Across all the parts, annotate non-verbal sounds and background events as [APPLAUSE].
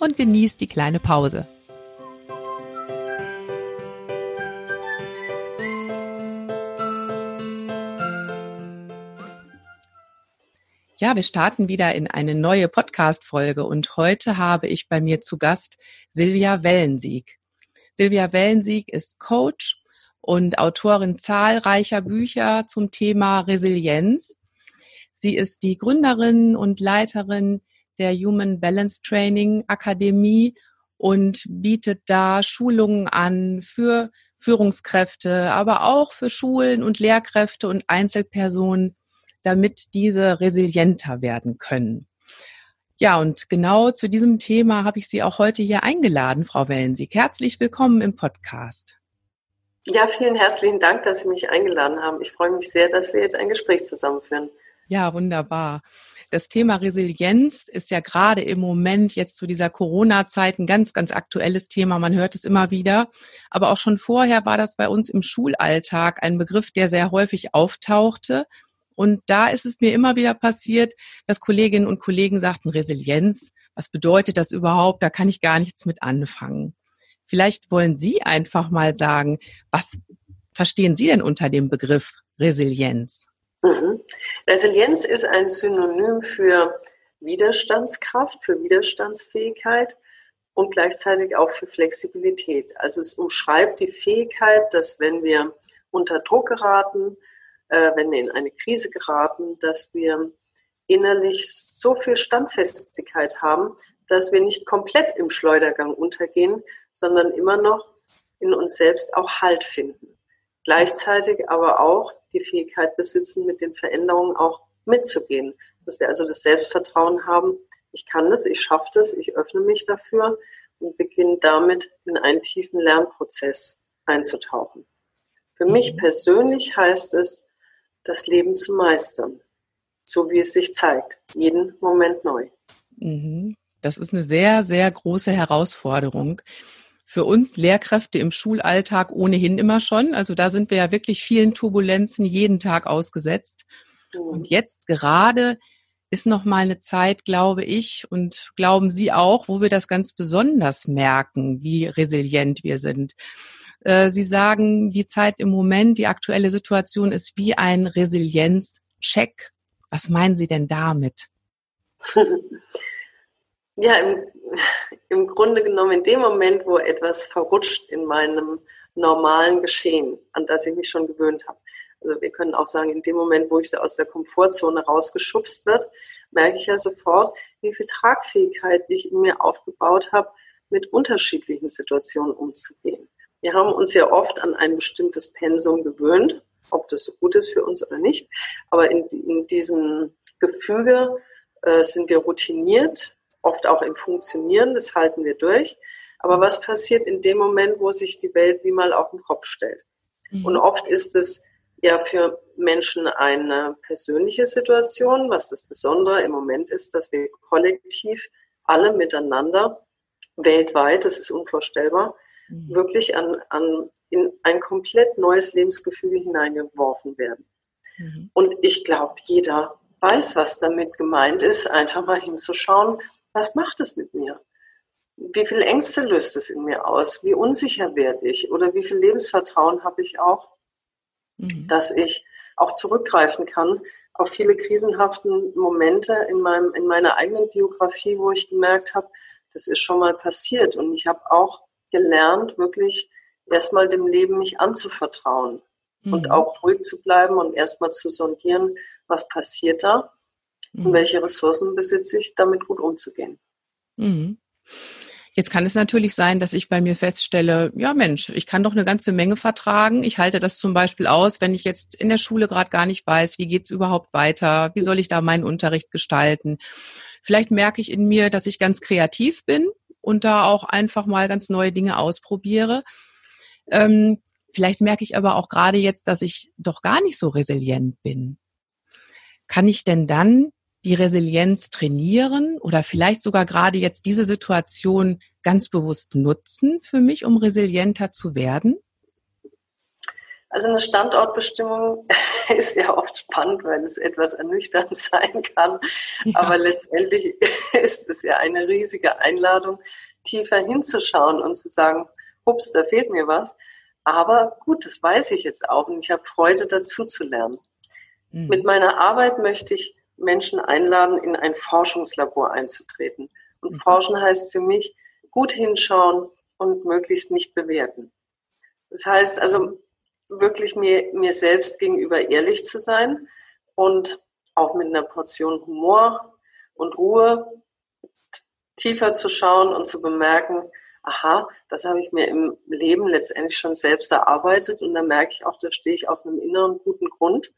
und genieß die kleine Pause. Ja, wir starten wieder in eine neue Podcast-Folge und heute habe ich bei mir zu Gast Silvia Wellensieg. Silvia Wellensieg ist Coach und Autorin zahlreicher Bücher zum Thema Resilienz. Sie ist die Gründerin und Leiterin der Human Balance Training Akademie und bietet da Schulungen an für Führungskräfte, aber auch für Schulen und Lehrkräfte und Einzelpersonen, damit diese resilienter werden können. Ja, und genau zu diesem Thema habe ich Sie auch heute hier eingeladen, Frau Wellensieg. Herzlich willkommen im Podcast. Ja, vielen herzlichen Dank, dass Sie mich eingeladen haben. Ich freue mich sehr, dass wir jetzt ein Gespräch zusammenführen. Ja, wunderbar. Das Thema Resilienz ist ja gerade im Moment jetzt zu dieser Corona-Zeit ein ganz, ganz aktuelles Thema. Man hört es immer wieder. Aber auch schon vorher war das bei uns im Schulalltag ein Begriff, der sehr häufig auftauchte. Und da ist es mir immer wieder passiert, dass Kolleginnen und Kollegen sagten, Resilienz, was bedeutet das überhaupt? Da kann ich gar nichts mit anfangen. Vielleicht wollen Sie einfach mal sagen, was verstehen Sie denn unter dem Begriff Resilienz? Mhm. Resilienz ist ein Synonym für Widerstandskraft, für Widerstandsfähigkeit und gleichzeitig auch für Flexibilität. Also es umschreibt die Fähigkeit, dass wenn wir unter Druck geraten, äh, wenn wir in eine Krise geraten, dass wir innerlich so viel Standfestigkeit haben, dass wir nicht komplett im Schleudergang untergehen, sondern immer noch in uns selbst auch Halt finden. Gleichzeitig aber auch die Fähigkeit besitzen, mit den Veränderungen auch mitzugehen. Dass wir also das Selbstvertrauen haben, ich kann das, ich schaffe das, ich öffne mich dafür und beginne damit in einen tiefen Lernprozess einzutauchen. Für mich mhm. persönlich heißt es, das Leben zu meistern, so wie es sich zeigt, jeden Moment neu. Mhm. Das ist eine sehr, sehr große Herausforderung für uns Lehrkräfte im Schulalltag ohnehin immer schon. Also da sind wir ja wirklich vielen Turbulenzen jeden Tag ausgesetzt. Und jetzt gerade ist noch mal eine Zeit, glaube ich, und glauben Sie auch, wo wir das ganz besonders merken, wie resilient wir sind. Äh, Sie sagen, die Zeit im Moment, die aktuelle Situation ist wie ein Resilienzcheck. Was meinen Sie denn damit? [LAUGHS] Ja, im, [LAUGHS] im Grunde genommen in dem Moment, wo etwas verrutscht in meinem normalen Geschehen, an das ich mich schon gewöhnt habe. Also wir können auch sagen, in dem Moment, wo ich aus der Komfortzone rausgeschubst wird, merke ich ja sofort, wie viel Tragfähigkeit ich in mir aufgebaut habe, mit unterschiedlichen Situationen umzugehen. Wir haben uns ja oft an ein bestimmtes Pensum gewöhnt, ob das so gut ist für uns oder nicht. Aber in, in diesem Gefüge äh, sind wir routiniert, oft auch im Funktionieren, das halten wir durch. Aber was passiert in dem Moment, wo sich die Welt wie mal auf den Kopf stellt? Mhm. Und oft ist es ja für Menschen eine persönliche Situation. Was das Besondere im Moment ist, dass wir kollektiv alle miteinander weltweit, das ist unvorstellbar, mhm. wirklich an, an, in ein komplett neues Lebensgefüge hineingeworfen werden. Mhm. Und ich glaube, jeder weiß, was damit gemeint ist, einfach mal hinzuschauen, was macht es mit mir? Wie viel Ängste löst es in mir aus? Wie unsicher werde ich? Oder wie viel Lebensvertrauen habe ich auch, mhm. dass ich auch zurückgreifen kann auf viele krisenhaften Momente in, meinem, in meiner eigenen Biografie, wo ich gemerkt habe, das ist schon mal passiert. Und ich habe auch gelernt, wirklich erstmal dem Leben mich anzuvertrauen mhm. und auch ruhig zu bleiben und erstmal zu sondieren, was passiert da Mhm. Und welche Ressourcen besitze ich, damit gut umzugehen. Mhm. Jetzt kann es natürlich sein, dass ich bei mir feststelle, ja Mensch, ich kann doch eine ganze Menge vertragen. Ich halte das zum Beispiel aus, wenn ich jetzt in der Schule gerade gar nicht weiß, wie geht's überhaupt weiter, wie soll ich da meinen Unterricht gestalten. Vielleicht merke ich in mir, dass ich ganz kreativ bin und da auch einfach mal ganz neue Dinge ausprobiere. Ähm, vielleicht merke ich aber auch gerade jetzt, dass ich doch gar nicht so resilient bin. Kann ich denn dann die Resilienz trainieren oder vielleicht sogar gerade jetzt diese Situation ganz bewusst nutzen für mich, um resilienter zu werden? Also eine Standortbestimmung [LAUGHS] ist ja oft spannend, weil es etwas ernüchternd [LAUGHS] sein kann. Ja. Aber letztendlich [LAUGHS] ist es ja eine riesige Einladung, tiefer hinzuschauen und zu sagen, ups, da fehlt mir was. Aber gut, das weiß ich jetzt auch und ich habe Freude dazu zu lernen. Mhm. Mit meiner Arbeit möchte ich Menschen einladen, in ein Forschungslabor einzutreten. Und mhm. Forschen heißt für mich, gut hinschauen und möglichst nicht bewerten. Das heißt also, wirklich mir, mir selbst gegenüber ehrlich zu sein und auch mit einer Portion Humor und Ruhe tiefer zu schauen und zu bemerken, aha, das habe ich mir im Leben letztendlich schon selbst erarbeitet und da merke ich auch, da stehe ich auf einem inneren guten Grund,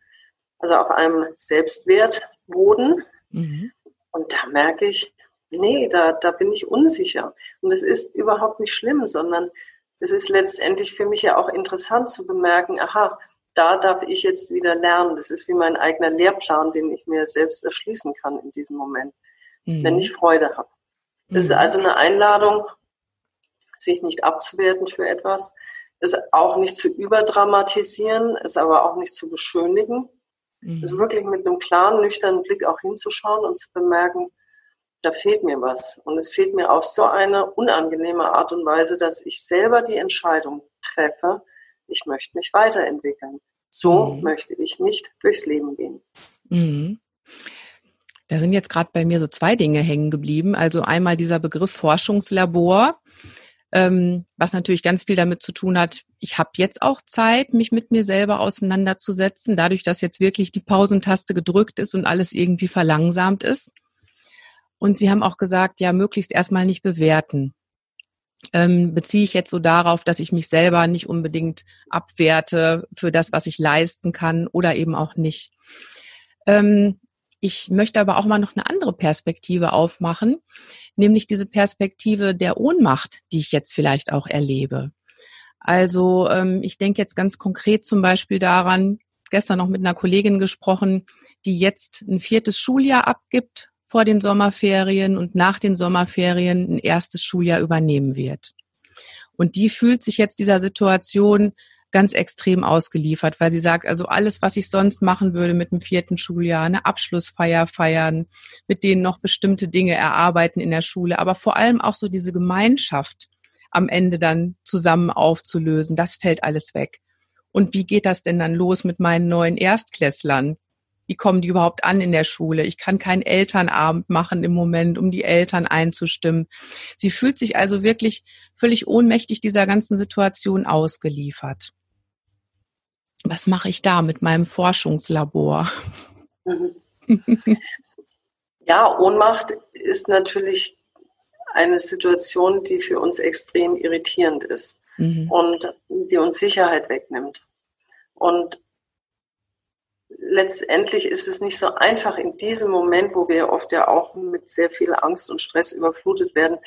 also auf einem Selbstwertboden. Mhm. Und da merke ich, nee, da, da bin ich unsicher. Und es ist überhaupt nicht schlimm, sondern es ist letztendlich für mich ja auch interessant zu bemerken, aha, da darf ich jetzt wieder lernen. Das ist wie mein eigener Lehrplan, den ich mir selbst erschließen kann in diesem Moment, mhm. wenn ich Freude habe. Das ist mhm. also eine Einladung, sich nicht abzuwerten für etwas, es auch nicht zu überdramatisieren, es aber auch nicht zu beschönigen. Mhm. Es wirklich mit einem klaren, nüchternen Blick auch hinzuschauen und zu bemerken, da fehlt mir was. Und es fehlt mir auf so eine unangenehme Art und Weise, dass ich selber die Entscheidung treffe, ich möchte mich weiterentwickeln. So mhm. möchte ich nicht durchs Leben gehen. Mhm. Da sind jetzt gerade bei mir so zwei Dinge hängen geblieben. Also einmal dieser Begriff Forschungslabor, ähm, was natürlich ganz viel damit zu tun hat, ich habe jetzt auch Zeit, mich mit mir selber auseinanderzusetzen, dadurch, dass jetzt wirklich die Pausentaste gedrückt ist und alles irgendwie verlangsamt ist. Und Sie haben auch gesagt, ja, möglichst erstmal nicht bewerten. Ähm, beziehe ich jetzt so darauf, dass ich mich selber nicht unbedingt abwerte für das, was ich leisten kann oder eben auch nicht. Ähm, ich möchte aber auch mal noch eine andere Perspektive aufmachen, nämlich diese Perspektive der Ohnmacht, die ich jetzt vielleicht auch erlebe. Also ähm, ich denke jetzt ganz konkret zum Beispiel daran, gestern noch mit einer Kollegin gesprochen, die jetzt ein viertes Schuljahr abgibt vor den Sommerferien und nach den Sommerferien ein erstes Schuljahr übernehmen wird. Und die fühlt sich jetzt dieser Situation ganz extrem ausgeliefert, weil sie sagt, also alles, was ich sonst machen würde mit dem vierten Schuljahr, eine Abschlussfeier feiern, mit denen noch bestimmte Dinge erarbeiten in der Schule, aber vor allem auch so diese Gemeinschaft am Ende dann zusammen aufzulösen, das fällt alles weg. Und wie geht das denn dann los mit meinen neuen Erstklässlern? wie kommen die überhaupt an in der Schule? Ich kann keinen Elternabend machen im Moment, um die Eltern einzustimmen. Sie fühlt sich also wirklich völlig ohnmächtig dieser ganzen Situation ausgeliefert. Was mache ich da mit meinem Forschungslabor? Mhm. Ja, Ohnmacht ist natürlich eine Situation, die für uns extrem irritierend ist mhm. und die uns Sicherheit wegnimmt. Und letztendlich ist es nicht so einfach in diesem Moment, wo wir oft ja auch mit sehr viel Angst und Stress überflutet werden,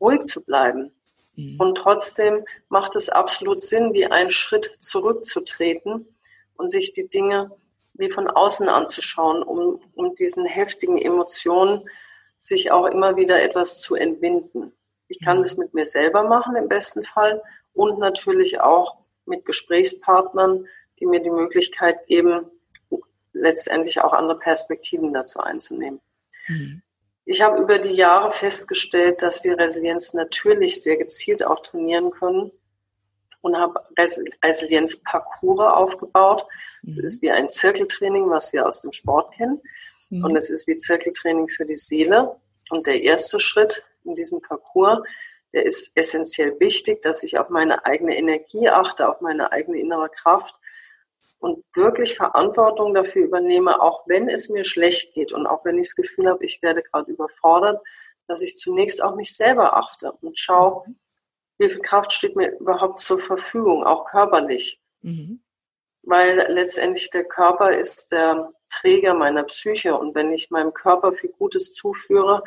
ruhig zu bleiben. Mhm. Und trotzdem macht es absolut Sinn, wie einen Schritt zurückzutreten und sich die Dinge wie von außen anzuschauen, um, um diesen heftigen Emotionen sich auch immer wieder etwas zu entwinden. Ich kann mhm. das mit mir selber machen im besten Fall und natürlich auch mit Gesprächspartnern, die mir die Möglichkeit geben, letztendlich auch andere Perspektiven dazu einzunehmen. Mhm. Ich habe über die Jahre festgestellt, dass wir Resilienz natürlich sehr gezielt auch trainieren können und habe Resilienzparcours aufgebaut. Das mhm. ist wie ein Zirkeltraining, was wir aus dem Sport kennen. Mhm. Und es ist wie Zirkeltraining für die Seele. Und der erste Schritt in diesem Parcours, der ist essentiell wichtig, dass ich auf meine eigene Energie achte, auf meine eigene innere Kraft und wirklich Verantwortung dafür übernehme, auch wenn es mir schlecht geht und auch wenn ich das Gefühl habe, ich werde gerade überfordert, dass ich zunächst auch mich selber achte und schaue, wie viel Kraft steht mir überhaupt zur Verfügung, auch körperlich. Mhm. Weil letztendlich der Körper ist der Träger meiner Psyche und wenn ich meinem Körper viel Gutes zuführe,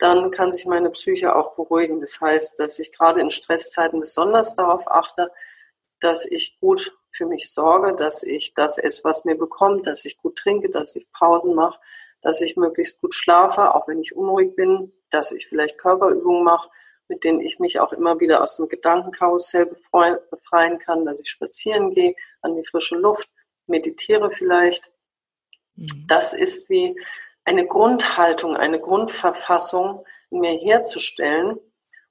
dann kann sich meine Psyche auch beruhigen. Das heißt, dass ich gerade in Stresszeiten besonders darauf achte, dass ich gut für mich sorge, dass ich das esse, was mir bekommt, dass ich gut trinke, dass ich Pausen mache, dass ich möglichst gut schlafe, auch wenn ich unruhig bin, dass ich vielleicht Körperübungen mache, mit denen ich mich auch immer wieder aus dem Gedankenkarussell befreien kann, dass ich spazieren gehe, an die frische Luft, meditiere vielleicht. Mhm. Das ist wie eine Grundhaltung, eine Grundverfassung in mir herzustellen,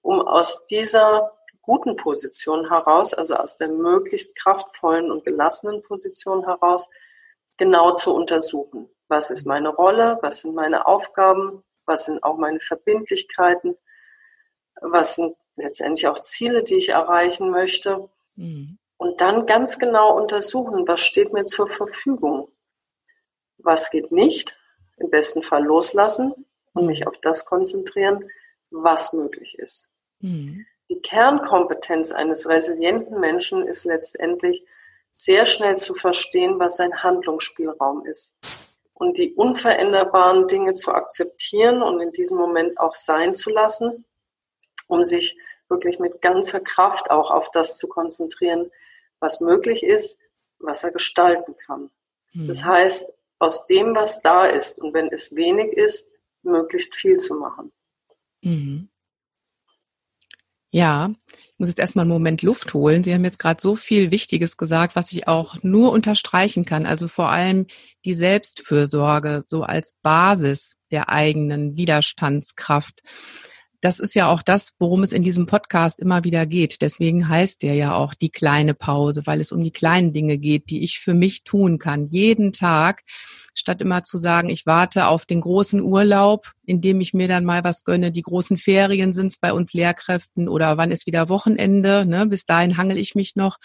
um aus dieser guten Position heraus, also aus der möglichst kraftvollen und gelassenen Position heraus, genau zu untersuchen. Was ist meine Rolle? Was sind meine Aufgaben? Was sind auch meine Verbindlichkeiten? Was sind letztendlich auch Ziele, die ich erreichen möchte? Mhm. Und dann ganz genau untersuchen, was steht mir zur Verfügung? Was geht nicht? Im besten Fall loslassen und mich auf das konzentrieren, was möglich ist. Mhm. Die Kernkompetenz eines resilienten Menschen ist letztendlich sehr schnell zu verstehen, was sein Handlungsspielraum ist und die unveränderbaren Dinge zu akzeptieren und in diesem Moment auch sein zu lassen, um sich wirklich mit ganzer Kraft auch auf das zu konzentrieren, was möglich ist, was er gestalten kann. Mhm. Das heißt, aus dem, was da ist und wenn es wenig ist, möglichst viel zu machen. Mhm. Ja, ich muss jetzt erstmal einen Moment Luft holen. Sie haben jetzt gerade so viel Wichtiges gesagt, was ich auch nur unterstreichen kann. Also vor allem die Selbstfürsorge so als Basis der eigenen Widerstandskraft. Das ist ja auch das, worum es in diesem Podcast immer wieder geht. Deswegen heißt der ja auch die kleine Pause, weil es um die kleinen Dinge geht, die ich für mich tun kann. Jeden Tag statt immer zu sagen, ich warte auf den großen Urlaub, in dem ich mir dann mal was gönne. Die großen Ferien sind es bei uns Lehrkräften oder wann ist wieder Wochenende. Ne? Bis dahin hangel ich mich noch.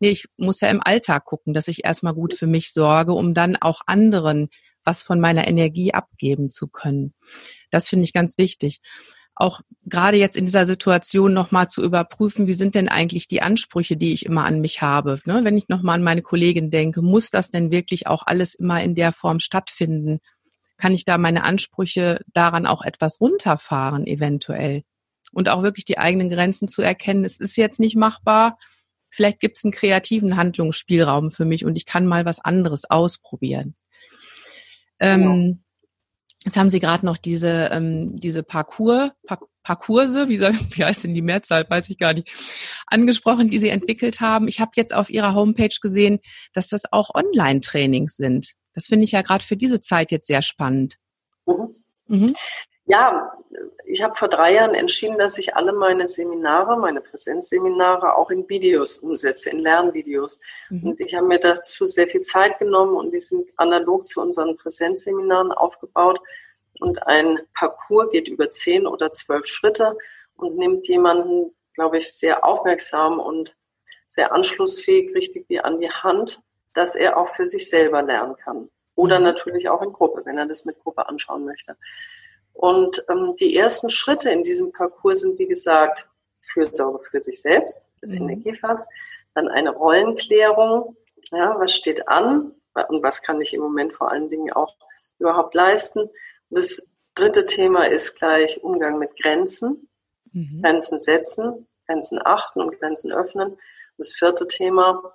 Nee, ich muss ja im Alltag gucken, dass ich erstmal gut für mich sorge, um dann auch anderen was von meiner Energie abgeben zu können. Das finde ich ganz wichtig auch gerade jetzt in dieser Situation nochmal zu überprüfen, wie sind denn eigentlich die Ansprüche, die ich immer an mich habe. Ne? Wenn ich nochmal an meine Kollegin denke, muss das denn wirklich auch alles immer in der Form stattfinden? Kann ich da meine Ansprüche daran auch etwas runterfahren, eventuell? Und auch wirklich die eigenen Grenzen zu erkennen, es ist jetzt nicht machbar, vielleicht gibt es einen kreativen Handlungsspielraum für mich und ich kann mal was anderes ausprobieren. Ähm, Jetzt haben Sie gerade noch diese, ähm, diese Parcours, Par Parcourse, wie, soll, [LAUGHS] wie heißt denn die Mehrzahl, weiß ich gar nicht, angesprochen, die Sie entwickelt haben. Ich habe jetzt auf Ihrer Homepage gesehen, dass das auch Online-Trainings sind. Das finde ich ja gerade für diese Zeit jetzt sehr spannend. Mhm. Mhm. Ja, ich habe vor drei Jahren entschieden, dass ich alle meine Seminare, meine Präsenzseminare auch in Videos umsetze, in Lernvideos. Mhm. Und ich habe mir dazu sehr viel Zeit genommen und die sind analog zu unseren Präsenzseminaren aufgebaut. Und ein Parcours geht über zehn oder zwölf Schritte und nimmt jemanden, glaube ich, sehr aufmerksam und sehr anschlussfähig richtig wie an die Hand, dass er auch für sich selber lernen kann. Oder mhm. natürlich auch in Gruppe, wenn er das mit Gruppe anschauen möchte. Und ähm, die ersten Schritte in diesem Parcours sind, wie gesagt, Fürsorge für sich selbst, das mhm. Energiefass, dann eine Rollenklärung, ja, was steht an und was kann ich im Moment vor allen Dingen auch überhaupt leisten. Das dritte Thema ist gleich Umgang mit Grenzen, mhm. Grenzen setzen, Grenzen achten und Grenzen öffnen. Das vierte Thema,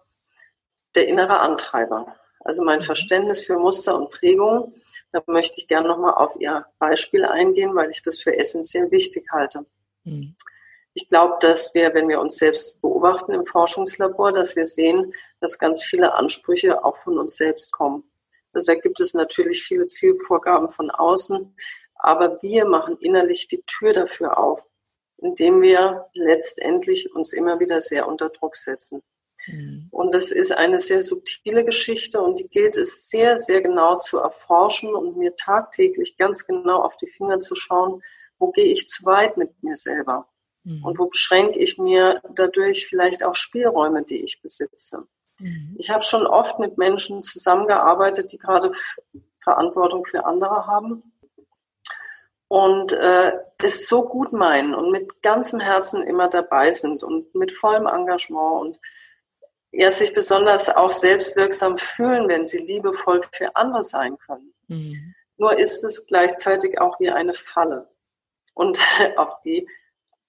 der innere Antreiber. Also mein mhm. Verständnis für Muster und Prägungen da möchte ich gerne nochmal auf Ihr Beispiel eingehen, weil ich das für essentiell wichtig halte. Mhm. Ich glaube, dass wir, wenn wir uns selbst beobachten im Forschungslabor, dass wir sehen, dass ganz viele Ansprüche auch von uns selbst kommen. Also da gibt es natürlich viele Zielvorgaben von außen, aber wir machen innerlich die Tür dafür auf, indem wir letztendlich uns immer wieder sehr unter Druck setzen. Mhm. Und das ist eine sehr subtile Geschichte und die gilt es sehr, sehr genau zu erforschen und mir tagtäglich ganz genau auf die Finger zu schauen, wo gehe ich zu weit mit mir selber mhm. und wo beschränke ich mir dadurch vielleicht auch Spielräume, die ich besitze. Mhm. Ich habe schon oft mit Menschen zusammengearbeitet, die gerade Verantwortung für andere haben und äh, es so gut meinen und mit ganzem Herzen immer dabei sind und mit vollem Engagement und ja sich besonders auch selbstwirksam fühlen, wenn sie liebevoll für andere sein können. Mhm. Nur ist es gleichzeitig auch wie eine Falle. Und [LAUGHS] auf die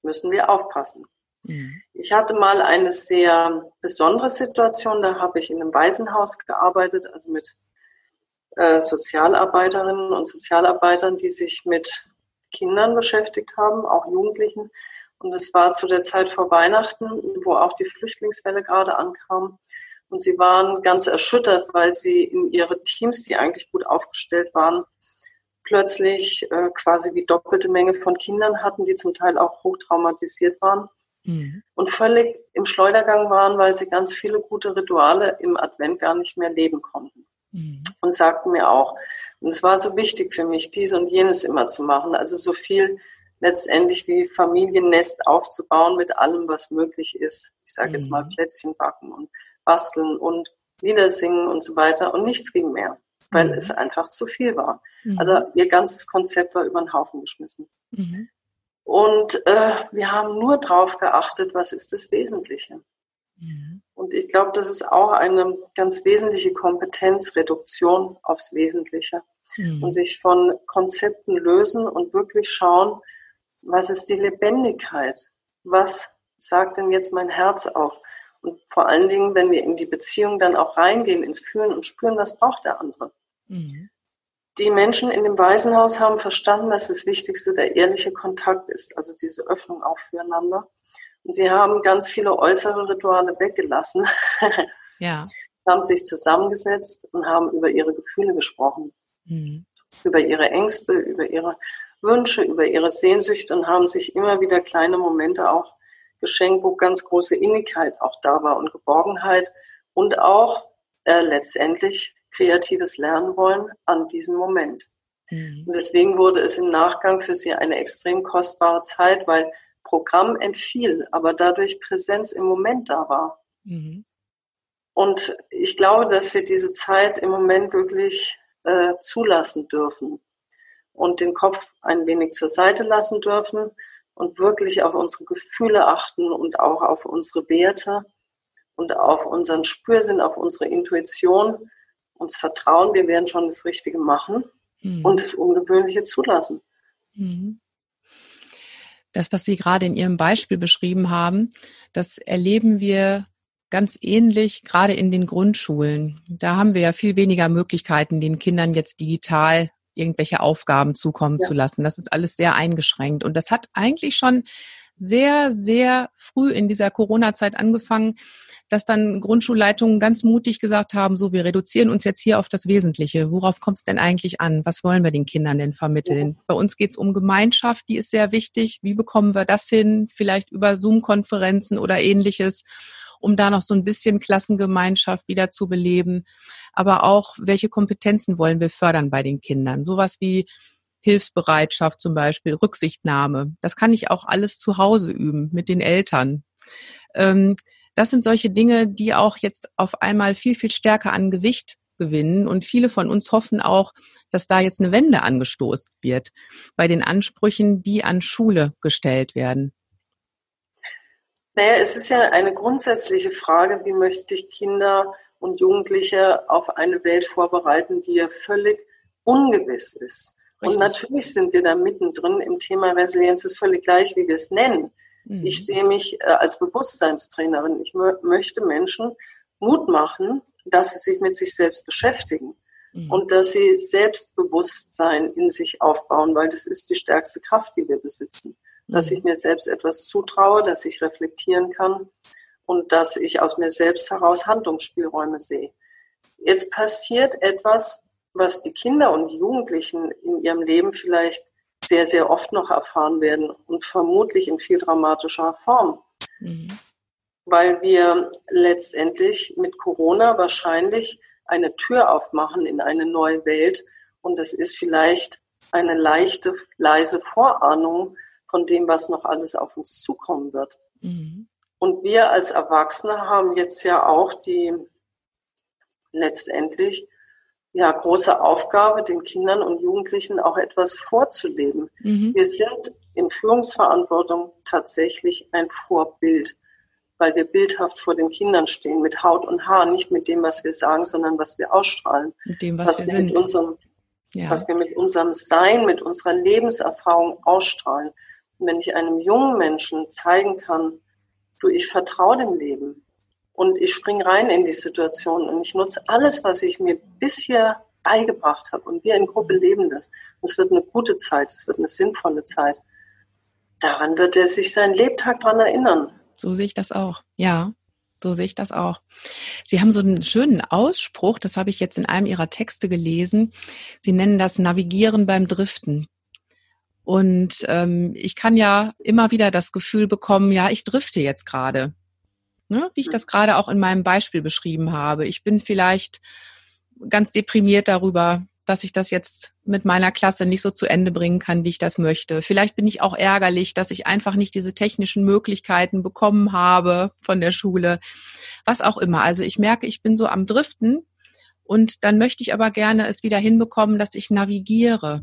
müssen wir aufpassen. Mhm. Ich hatte mal eine sehr besondere Situation, da habe ich in einem Waisenhaus gearbeitet, also mit äh, Sozialarbeiterinnen und Sozialarbeitern, die sich mit Kindern beschäftigt haben, auch Jugendlichen. Und es war zu der Zeit vor Weihnachten, wo auch die Flüchtlingswelle gerade ankam. Und sie waren ganz erschüttert, weil sie in ihre Teams, die eigentlich gut aufgestellt waren, plötzlich äh, quasi wie doppelte Menge von Kindern hatten, die zum Teil auch hochtraumatisiert waren mhm. und völlig im Schleudergang waren, weil sie ganz viele gute Rituale im Advent gar nicht mehr leben konnten. Mhm. Und sagten mir auch, und es war so wichtig für mich, dies und jenes immer zu machen, also so viel letztendlich wie Familiennest aufzubauen mit allem, was möglich ist. Ich sage jetzt mal mhm. Plätzchen backen und basteln und Lieder singen und so weiter und nichts ging mehr, weil mhm. es einfach zu viel war. Mhm. Also ihr ganzes Konzept war über den Haufen geschmissen. Mhm. Und äh, wir haben nur darauf geachtet, was ist das Wesentliche. Mhm. Und ich glaube, das ist auch eine ganz wesentliche Kompetenzreduktion aufs Wesentliche. Mhm. Und sich von Konzepten lösen und wirklich schauen, was ist die Lebendigkeit? Was sagt denn jetzt mein Herz auch? Und vor allen Dingen, wenn wir in die Beziehung dann auch reingehen, ins Fühlen und Spüren, was braucht der andere? Mhm. Die Menschen in dem Waisenhaus haben verstanden, dass das Wichtigste der ehrliche Kontakt ist, also diese Öffnung auch füreinander. Und sie haben ganz viele äußere Rituale weggelassen. [LAUGHS] Ja. haben sich zusammengesetzt und haben über ihre Gefühle gesprochen. Mhm. Über ihre Ängste, über ihre Wünsche, über ihre Sehnsüchte und haben sich immer wieder kleine Momente auch geschenkt, wo ganz große Innigkeit auch da war und Geborgenheit und auch äh, letztendlich kreatives Lernen wollen an diesem Moment. Mhm. Und deswegen wurde es im Nachgang für sie eine extrem kostbare Zeit, weil Programm entfiel, aber dadurch Präsenz im Moment da war. Mhm. Und ich glaube, dass wir diese Zeit im Moment wirklich äh, zulassen dürfen und den Kopf ein wenig zur Seite lassen dürfen und wirklich auf unsere Gefühle achten und auch auf unsere Werte und auf unseren Spürsinn, auf unsere Intuition, uns vertrauen, wir werden schon das Richtige machen mhm. und das Ungewöhnliche zulassen. Mhm. Das, was Sie gerade in Ihrem Beispiel beschrieben haben, das erleben wir ganz ähnlich, gerade in den Grundschulen. Da haben wir ja viel weniger Möglichkeiten, den Kindern jetzt digital irgendwelche Aufgaben zukommen ja. zu lassen. Das ist alles sehr eingeschränkt. Und das hat eigentlich schon sehr, sehr früh in dieser Corona-Zeit angefangen, dass dann Grundschulleitungen ganz mutig gesagt haben, so, wir reduzieren uns jetzt hier auf das Wesentliche. Worauf kommt es denn eigentlich an? Was wollen wir den Kindern denn vermitteln? Ja. Bei uns geht es um Gemeinschaft, die ist sehr wichtig. Wie bekommen wir das hin? Vielleicht über Zoom-Konferenzen oder ähnliches um da noch so ein bisschen Klassengemeinschaft wieder zu beleben. Aber auch, welche Kompetenzen wollen wir fördern bei den Kindern? Sowas wie Hilfsbereitschaft zum Beispiel, Rücksichtnahme. Das kann ich auch alles zu Hause üben mit den Eltern. Ähm, das sind solche Dinge, die auch jetzt auf einmal viel, viel stärker an Gewicht gewinnen. Und viele von uns hoffen auch, dass da jetzt eine Wende angestoßen wird bei den Ansprüchen, die an Schule gestellt werden. Naja, es ist ja eine grundsätzliche Frage, wie möchte ich Kinder und Jugendliche auf eine Welt vorbereiten, die ja völlig ungewiss ist. Richtig. Und natürlich sind wir da mittendrin im Thema Resilienz, ist völlig gleich, wie wir es nennen. Mhm. Ich sehe mich äh, als Bewusstseinstrainerin. Ich möchte Menschen Mut machen, dass sie sich mit sich selbst beschäftigen mhm. und dass sie Selbstbewusstsein in sich aufbauen, weil das ist die stärkste Kraft, die wir besitzen dass ich mir selbst etwas zutraue, dass ich reflektieren kann und dass ich aus mir selbst heraus Handlungsspielräume sehe. Jetzt passiert etwas, was die Kinder und die Jugendlichen in ihrem Leben vielleicht sehr, sehr oft noch erfahren werden und vermutlich in viel dramatischer Form. Mhm. Weil wir letztendlich mit Corona wahrscheinlich eine Tür aufmachen in eine neue Welt und es ist vielleicht eine leichte, leise Vorahnung von dem, was noch alles auf uns zukommen wird. Mhm. Und wir als Erwachsene haben jetzt ja auch die letztendlich ja große Aufgabe, den Kindern und Jugendlichen auch etwas vorzuleben. Mhm. Wir sind in Führungsverantwortung tatsächlich ein Vorbild, weil wir bildhaft vor den Kindern stehen, mit Haut und Haar, nicht mit dem, was wir sagen, sondern was wir ausstrahlen. Mit dem, was, was wir, wir mit unserem ja. was wir mit unserem Sein, mit unserer Lebenserfahrung ausstrahlen. Wenn ich einem jungen Menschen zeigen kann, du, ich vertraue dem Leben und ich springe rein in die Situation und ich nutze alles, was ich mir bisher beigebracht habe und wir in Gruppe leben das. Und es wird eine gute Zeit, es wird eine sinnvolle Zeit. Daran wird er sich sein Lebtag dran erinnern. So sehe ich das auch. Ja, so sehe ich das auch. Sie haben so einen schönen Ausspruch, das habe ich jetzt in einem Ihrer Texte gelesen. Sie nennen das Navigieren beim Driften. Und ähm, ich kann ja immer wieder das Gefühl bekommen, ja, ich drifte jetzt gerade. Ne? Wie ich das gerade auch in meinem Beispiel beschrieben habe. Ich bin vielleicht ganz deprimiert darüber, dass ich das jetzt mit meiner Klasse nicht so zu Ende bringen kann, wie ich das möchte. Vielleicht bin ich auch ärgerlich, dass ich einfach nicht diese technischen Möglichkeiten bekommen habe von der Schule. Was auch immer. Also ich merke, ich bin so am Driften und dann möchte ich aber gerne es wieder hinbekommen, dass ich navigiere.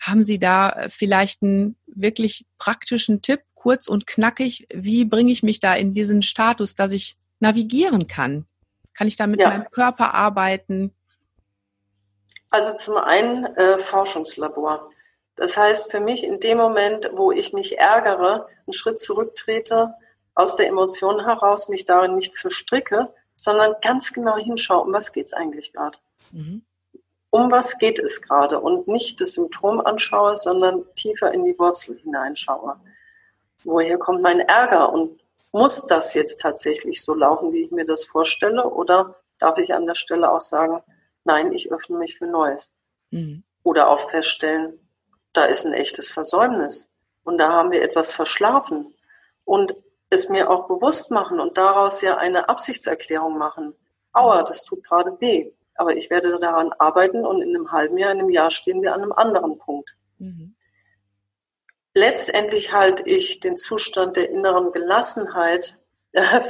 Haben Sie da vielleicht einen wirklich praktischen Tipp, kurz und knackig? Wie bringe ich mich da in diesen Status, dass ich navigieren kann? Kann ich da mit ja. meinem Körper arbeiten? Also zum einen äh, Forschungslabor. Das heißt für mich in dem Moment, wo ich mich ärgere, einen Schritt zurücktrete, aus der Emotion heraus mich darin nicht verstricke, sondern ganz genau hinschaue, um was geht es eigentlich gerade. Mhm. Um was geht es gerade und nicht das Symptom anschaue, sondern tiefer in die Wurzel hineinschaue. Woher kommt mein Ärger und muss das jetzt tatsächlich so laufen, wie ich mir das vorstelle? Oder darf ich an der Stelle auch sagen, nein, ich öffne mich für Neues. Mhm. Oder auch feststellen, da ist ein echtes Versäumnis und da haben wir etwas verschlafen und es mir auch bewusst machen und daraus ja eine Absichtserklärung machen. Aua, das tut gerade weh, aber ich werde daran arbeiten und in einem halben Jahr, in einem Jahr stehen wir an einem anderen Punkt. Mhm. Letztendlich halte ich den Zustand der inneren Gelassenheit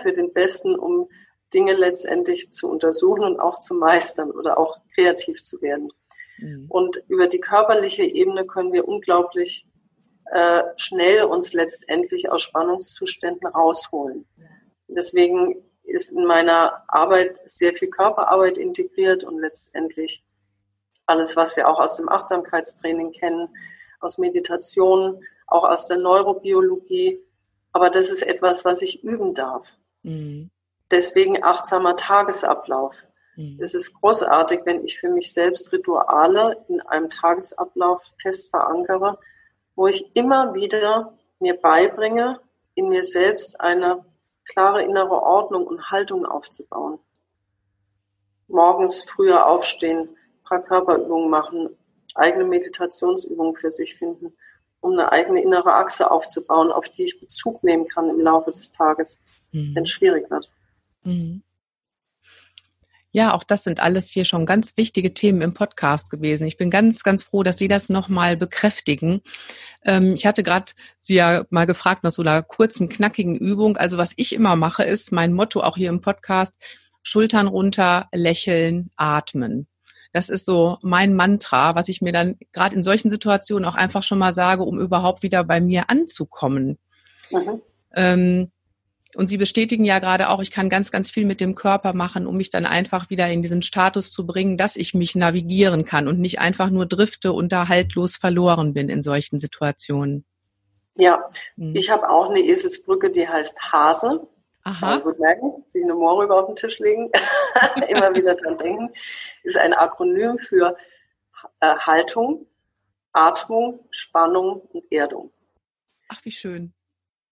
für den besten, um Dinge letztendlich zu untersuchen und auch zu meistern oder auch kreativ zu werden. Mhm. Und über die körperliche Ebene können wir unglaublich äh, schnell uns letztendlich aus Spannungszuständen rausholen. Deswegen ist in meiner Arbeit sehr viel Körperarbeit integriert und letztendlich alles, was wir auch aus dem Achtsamkeitstraining kennen, aus Meditation, auch aus der Neurobiologie. Aber das ist etwas, was ich üben darf. Mhm. Deswegen achtsamer Tagesablauf. Mhm. Es ist großartig, wenn ich für mich selbst Rituale in einem Tagesablauf fest verankere, wo ich immer wieder mir beibringe, in mir selbst eine klare innere Ordnung und Haltung aufzubauen. Morgens früher aufstehen, ein paar Körperübungen machen, eigene Meditationsübungen für sich finden, um eine eigene innere Achse aufzubauen, auf die ich Bezug nehmen kann im Laufe des Tages, mhm. wenn es schwierig wird. Mhm. Ja, auch das sind alles hier schon ganz wichtige Themen im Podcast gewesen. Ich bin ganz, ganz froh, dass Sie das nochmal bekräftigen. Ähm, ich hatte gerade Sie ja mal gefragt nach so einer kurzen, knackigen Übung. Also was ich immer mache, ist mein Motto auch hier im Podcast, Schultern runter, lächeln, atmen. Das ist so mein Mantra, was ich mir dann gerade in solchen Situationen auch einfach schon mal sage, um überhaupt wieder bei mir anzukommen. Mhm. Ähm, und Sie bestätigen ja gerade auch, ich kann ganz, ganz viel mit dem Körper machen, um mich dann einfach wieder in diesen Status zu bringen, dass ich mich navigieren kann und nicht einfach nur drifte und da haltlos verloren bin in solchen Situationen. Ja, hm. ich habe auch eine Eselsbrücke, die heißt Hase. Aha. Gut merken, sich eine Mohrrübe auf den Tisch legen, [LAUGHS] immer wieder dran denken. Ist ein Akronym für äh, Haltung, Atmung, Spannung und Erdung. Ach, wie schön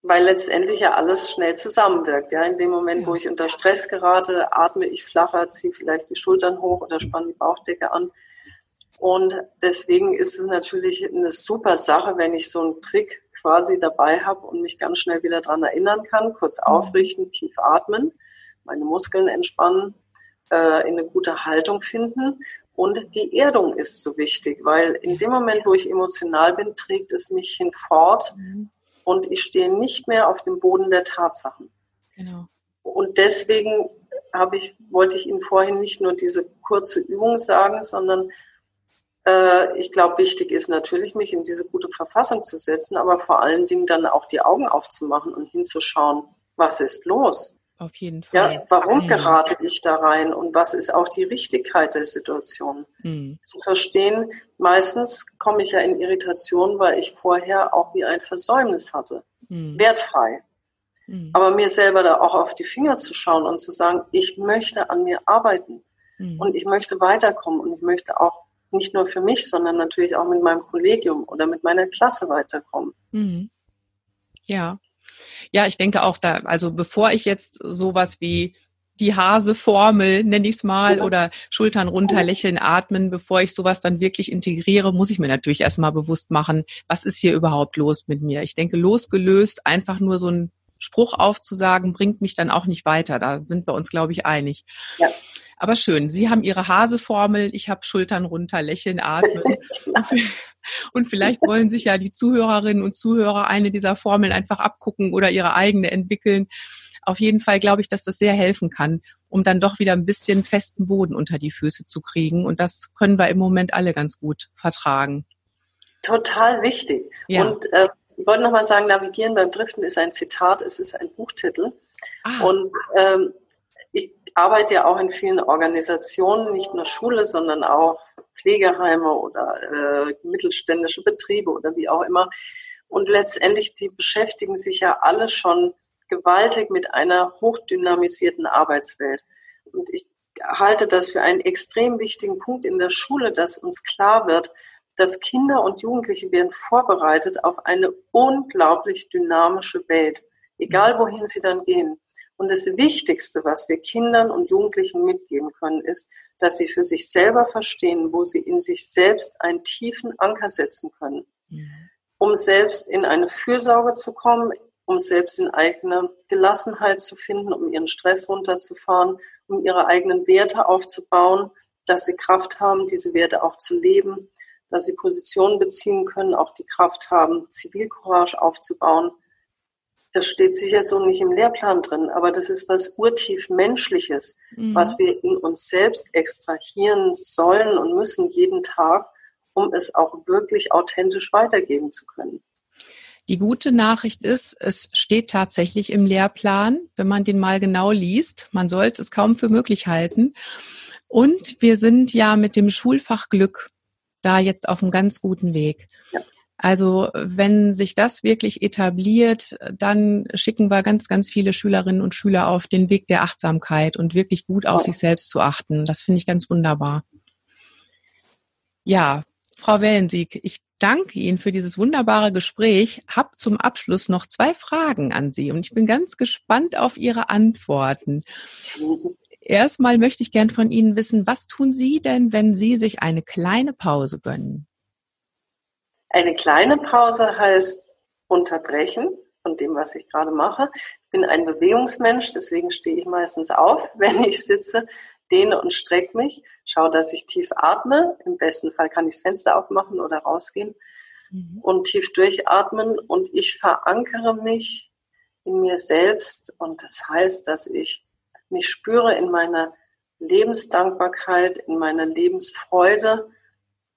weil letztendlich ja alles schnell zusammenwirkt. Ja, in dem Moment, wo ich unter Stress gerate, atme ich flacher, ziehe vielleicht die Schultern hoch oder spanne die Bauchdecke an. Und deswegen ist es natürlich eine super Sache, wenn ich so einen Trick quasi dabei habe und mich ganz schnell wieder dran erinnern kann. Kurz mhm. aufrichten, tief atmen, meine Muskeln entspannen, äh, in eine gute Haltung finden. Und die Erdung ist so wichtig, weil in dem Moment, wo ich emotional bin, trägt es mich hinfort, mhm und ich stehe nicht mehr auf dem Boden der Tatsachen. Genau. Und deswegen habe ich, wollte ich Ihnen vorhin nicht nur diese kurze Übung sagen, sondern äh, ich glaube, wichtig ist natürlich, mich in diese gute Verfassung zu setzen, aber vor allen Dingen dann auch die Augen aufzumachen und hinzuschauen, was ist los? Auf jeden Fall. Ja, warum gerate ich da rein und was ist auch die Richtigkeit der Situation? Mhm. Zu verstehen, meistens komme ich ja in Irritation, weil ich vorher auch wie ein Versäumnis hatte. Mhm. Wertfrei. Mhm. Aber mir selber da auch auf die Finger zu schauen und zu sagen, ich möchte an mir arbeiten mhm. und ich möchte weiterkommen und ich möchte auch nicht nur für mich, sondern natürlich auch mit meinem Kollegium oder mit meiner Klasse weiterkommen. Mhm. Ja. Ja, ich denke auch da, also bevor ich jetzt sowas wie die Hase-Formel, nenne ich es mal, ja. oder Schultern runter, lächeln, atmen, bevor ich sowas dann wirklich integriere, muss ich mir natürlich erstmal bewusst machen, was ist hier überhaupt los mit mir. Ich denke, losgelöst, einfach nur so ein Spruch aufzusagen, bringt mich dann auch nicht weiter. Da sind wir uns, glaube ich, einig. Ja. Aber schön, Sie haben Ihre Haseformel, ich habe Schultern runter, lächeln, atmen. [LAUGHS] und vielleicht wollen sich ja die Zuhörerinnen und Zuhörer eine dieser Formeln einfach abgucken oder ihre eigene entwickeln. Auf jeden Fall glaube ich, dass das sehr helfen kann, um dann doch wieder ein bisschen festen Boden unter die Füße zu kriegen. Und das können wir im Moment alle ganz gut vertragen. Total wichtig. Ja. Und äh, ich wollte nochmal sagen, Navigieren beim Driften ist ein Zitat, es ist ein Buchtitel. Ah. Und ähm, arbeite ja auch in vielen Organisationen, nicht nur Schule, sondern auch Pflegeheime oder äh, mittelständische Betriebe oder wie auch immer. Und letztendlich, die beschäftigen sich ja alle schon gewaltig mit einer hochdynamisierten Arbeitswelt. Und ich halte das für einen extrem wichtigen Punkt in der Schule, dass uns klar wird, dass Kinder und Jugendliche werden vorbereitet auf eine unglaublich dynamische Welt, egal wohin sie dann gehen. Und das Wichtigste, was wir Kindern und Jugendlichen mitgeben können, ist, dass sie für sich selber verstehen, wo sie in sich selbst einen tiefen Anker setzen können, um selbst in eine Fürsorge zu kommen, um selbst in eigene Gelassenheit zu finden, um ihren Stress runterzufahren, um ihre eigenen Werte aufzubauen, dass sie Kraft haben, diese Werte auch zu leben dass sie Positionen beziehen können, auch die Kraft haben, Zivilcourage aufzubauen. Das steht sicher so nicht im Lehrplan drin, aber das ist was urtief Menschliches, mhm. was wir in uns selbst extrahieren sollen und müssen jeden Tag, um es auch wirklich authentisch weitergeben zu können. Die gute Nachricht ist, es steht tatsächlich im Lehrplan, wenn man den mal genau liest. Man sollte es kaum für möglich halten. Und wir sind ja mit dem Schulfach Glück da jetzt auf einem ganz guten Weg. Ja. Also wenn sich das wirklich etabliert, dann schicken wir ganz, ganz viele Schülerinnen und Schüler auf den Weg der Achtsamkeit und wirklich gut auf sich selbst zu achten. Das finde ich ganz wunderbar. Ja, Frau Wellensieg, ich danke Ihnen für dieses wunderbare Gespräch. Hab zum Abschluss noch zwei Fragen an Sie und ich bin ganz gespannt auf Ihre Antworten. Erstmal möchte ich gern von Ihnen wissen, was tun Sie denn, wenn Sie sich eine kleine Pause gönnen? Eine kleine Pause heißt unterbrechen von dem, was ich gerade mache. Ich bin ein Bewegungsmensch, deswegen stehe ich meistens auf, [LAUGHS] wenn ich sitze, dehne und strecke mich, schaue, dass ich tief atme. Im besten Fall kann ich das Fenster aufmachen oder rausgehen mhm. und tief durchatmen. Und ich verankere mich in mir selbst. Und das heißt, dass ich mich spüre in meiner Lebensdankbarkeit, in meiner Lebensfreude,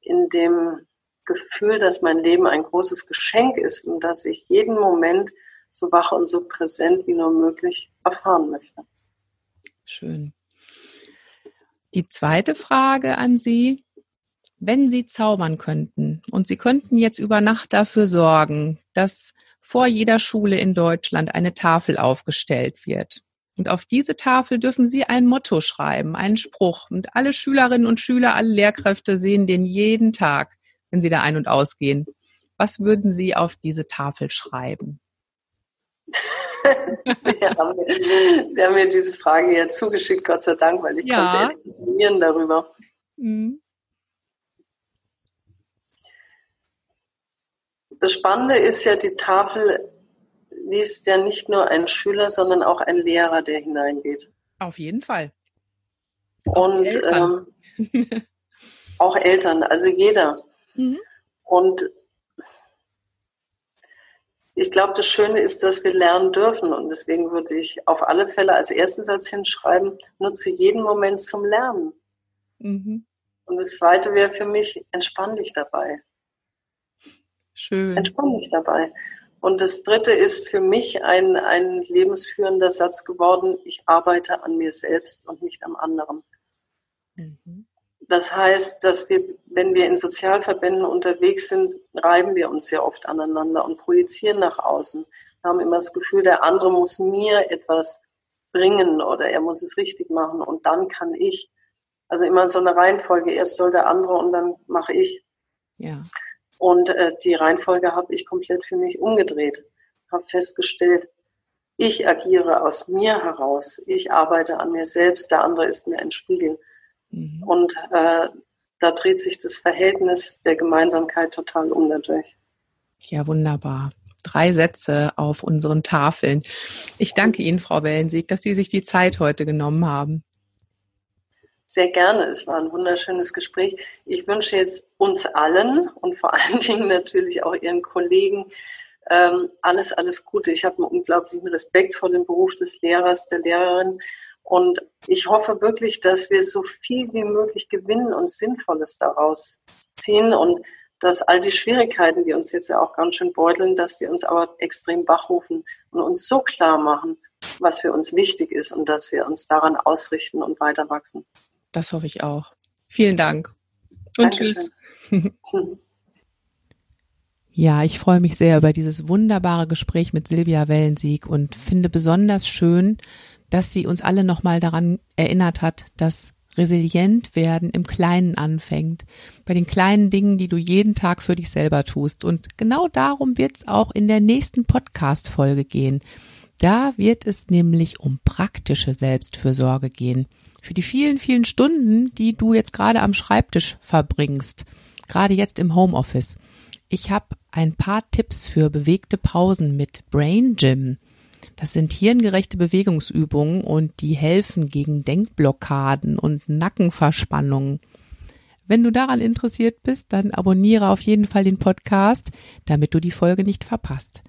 in dem Gefühl, dass mein Leben ein großes Geschenk ist und dass ich jeden Moment so wach und so präsent wie nur möglich erfahren möchte. Schön. Die zweite Frage an Sie. Wenn Sie zaubern könnten und Sie könnten jetzt über Nacht dafür sorgen, dass vor jeder Schule in Deutschland eine Tafel aufgestellt wird, und auf diese Tafel dürfen Sie ein Motto schreiben, einen Spruch. Und alle Schülerinnen und Schüler, alle Lehrkräfte sehen den jeden Tag, wenn Sie da ein- und ausgehen. Was würden Sie auf diese Tafel schreiben? [LAUGHS] Sie, haben mir, Sie haben mir diese Frage ja zugeschickt, Gott sei Dank, weil ich ja. konnte etwas darüber. Mhm. Das Spannende ist ja, die Tafel liest ja nicht nur ein Schüler, sondern auch ein Lehrer, der hineingeht. Auf jeden Fall. Und Eltern. Ähm, [LAUGHS] auch Eltern, also jeder. Mhm. Und ich glaube, das Schöne ist, dass wir lernen dürfen. Und deswegen würde ich auf alle Fälle als ersten Satz hinschreiben, nutze jeden Moment zum Lernen. Mhm. Und das Zweite wäre für mich, entspann dich dabei. Schön. Entspann dich dabei. Und das dritte ist für mich ein, ein lebensführender Satz geworden, ich arbeite an mir selbst und nicht am anderen. Mhm. Das heißt, dass wir, wenn wir in Sozialverbänden unterwegs sind, reiben wir uns sehr oft aneinander und projizieren nach außen. Wir haben immer das Gefühl, der andere muss mir etwas bringen oder er muss es richtig machen und dann kann ich. Also immer so eine Reihenfolge. Erst soll der andere und dann mache ich. Ja. Und äh, die Reihenfolge habe ich komplett für mich umgedreht. Habe festgestellt, ich agiere aus mir heraus. Ich arbeite an mir selbst. Der andere ist mir ein Spiegel. Mhm. Und äh, da dreht sich das Verhältnis der Gemeinsamkeit total um dadurch. Ja, wunderbar. Drei Sätze auf unseren Tafeln. Ich danke Ihnen, Frau Wellensieg, dass Sie sich die Zeit heute genommen haben. Sehr gerne. Es war ein wunderschönes Gespräch. Ich wünsche jetzt uns allen und vor allen [LAUGHS] Dingen natürlich auch Ihren Kollegen ähm, alles, alles Gute. Ich habe einen unglaublichen Respekt vor dem Beruf des Lehrers, der Lehrerin und ich hoffe wirklich, dass wir so viel wie möglich gewinnen und Sinnvolles daraus ziehen und dass all die Schwierigkeiten, die uns jetzt ja auch ganz schön beuteln, dass sie uns aber extrem wachrufen und uns so klar machen, was für uns wichtig ist und dass wir uns daran ausrichten und weiter wachsen. Das hoffe ich auch. Vielen Dank. Und Dankeschön. tschüss. [LAUGHS] Ja, ich freue mich sehr über dieses wunderbare Gespräch mit Silvia Wellensieg und finde besonders schön, dass sie uns alle nochmal daran erinnert hat, dass resilient werden im Kleinen anfängt, bei den kleinen Dingen, die du jeden Tag für dich selber tust. Und genau darum wird es auch in der nächsten Podcast-Folge gehen. Da wird es nämlich um praktische Selbstfürsorge gehen. Für die vielen, vielen Stunden, die du jetzt gerade am Schreibtisch verbringst, gerade jetzt im Homeoffice. Ich habe ein paar Tipps für bewegte Pausen mit Brain Gym. Das sind hirngerechte Bewegungsübungen und die helfen gegen Denkblockaden und Nackenverspannungen. Wenn du daran interessiert bist, dann abonniere auf jeden Fall den Podcast, damit du die Folge nicht verpasst.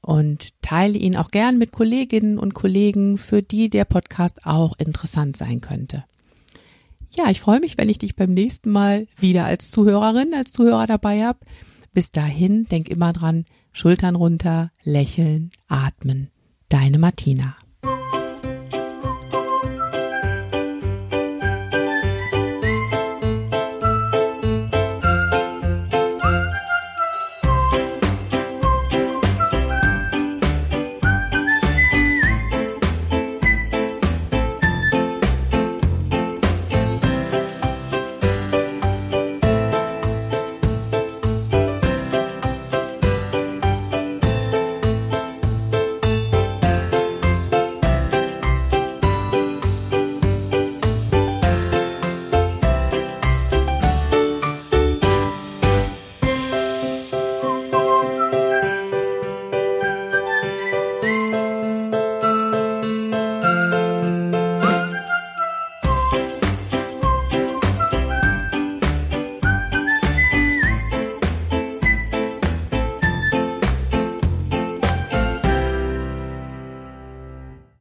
Und teile ihn auch gern mit Kolleginnen und Kollegen, für die der Podcast auch interessant sein könnte. Ja, ich freue mich, wenn ich dich beim nächsten Mal wieder als Zuhörerin, als Zuhörer dabei habe. Bis dahin, denk immer dran, Schultern runter, lächeln, atmen. Deine Martina.